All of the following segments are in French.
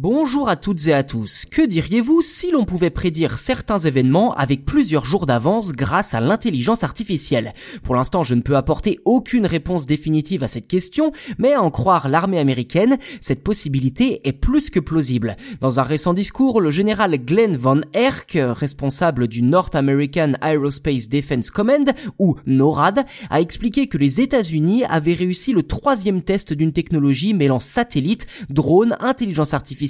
Bonjour à toutes et à tous. Que diriez-vous si l'on pouvait prédire certains événements avec plusieurs jours d'avance grâce à l'intelligence artificielle? Pour l'instant, je ne peux apporter aucune réponse définitive à cette question, mais à en croire l'armée américaine, cette possibilité est plus que plausible. Dans un récent discours, le général Glenn Van Erck, responsable du North American Aerospace Defense Command, ou NORAD, a expliqué que les États-Unis avaient réussi le troisième test d'une technologie mêlant satellite, drone, intelligence artificielle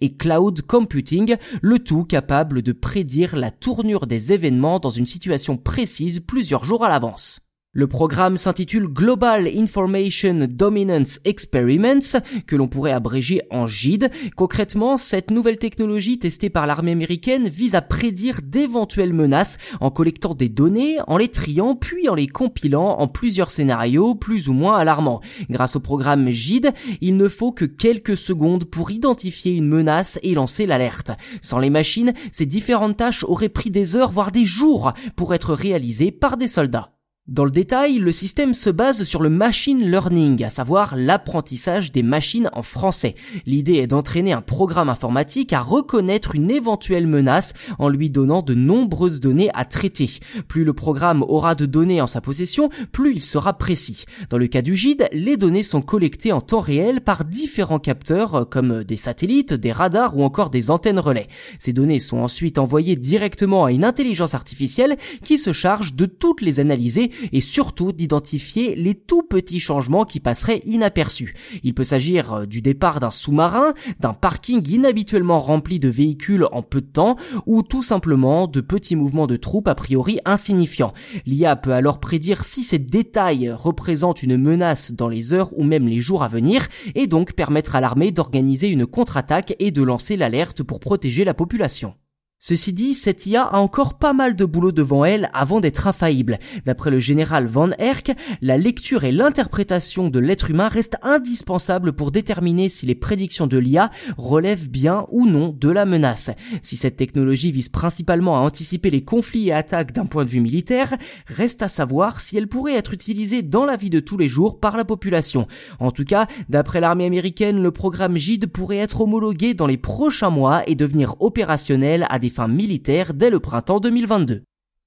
et cloud computing, le tout capable de prédire la tournure des événements dans une situation précise plusieurs jours à l'avance. Le programme s'intitule Global Information Dominance Experiments, que l'on pourrait abréger en GID. Concrètement, cette nouvelle technologie testée par l'armée américaine vise à prédire d'éventuelles menaces en collectant des données, en les triant, puis en les compilant en plusieurs scénarios plus ou moins alarmants. Grâce au programme GID, il ne faut que quelques secondes pour identifier une menace et lancer l'alerte. Sans les machines, ces différentes tâches auraient pris des heures, voire des jours, pour être réalisées par des soldats. Dans le détail, le système se base sur le machine learning, à savoir l'apprentissage des machines en français. L'idée est d'entraîner un programme informatique à reconnaître une éventuelle menace en lui donnant de nombreuses données à traiter. Plus le programme aura de données en sa possession, plus il sera précis. Dans le cas du GID, les données sont collectées en temps réel par différents capteurs comme des satellites, des radars ou encore des antennes relais. Ces données sont ensuite envoyées directement à une intelligence artificielle qui se charge de toutes les analyser et surtout d'identifier les tout petits changements qui passeraient inaperçus. Il peut s'agir euh, du départ d'un sous-marin, d'un parking inhabituellement rempli de véhicules en peu de temps ou tout simplement de petits mouvements de troupes a priori insignifiants. L'IA peut alors prédire si ces détails représentent une menace dans les heures ou même les jours à venir et donc permettre à l'armée d'organiser une contre-attaque et de lancer l'alerte pour protéger la population. Ceci dit, cette IA a encore pas mal de boulot devant elle avant d'être infaillible. D'après le général Van Herk, la lecture et l'interprétation de l'être humain restent indispensables pour déterminer si les prédictions de l'IA relèvent bien ou non de la menace. Si cette technologie vise principalement à anticiper les conflits et attaques d'un point de vue militaire, reste à savoir si elle pourrait être utilisée dans la vie de tous les jours par la population. En tout cas, d'après l'armée américaine, le programme GID pourrait être homologué dans les prochains mois et devenir opérationnel à des fins militaires dès le printemps 2022.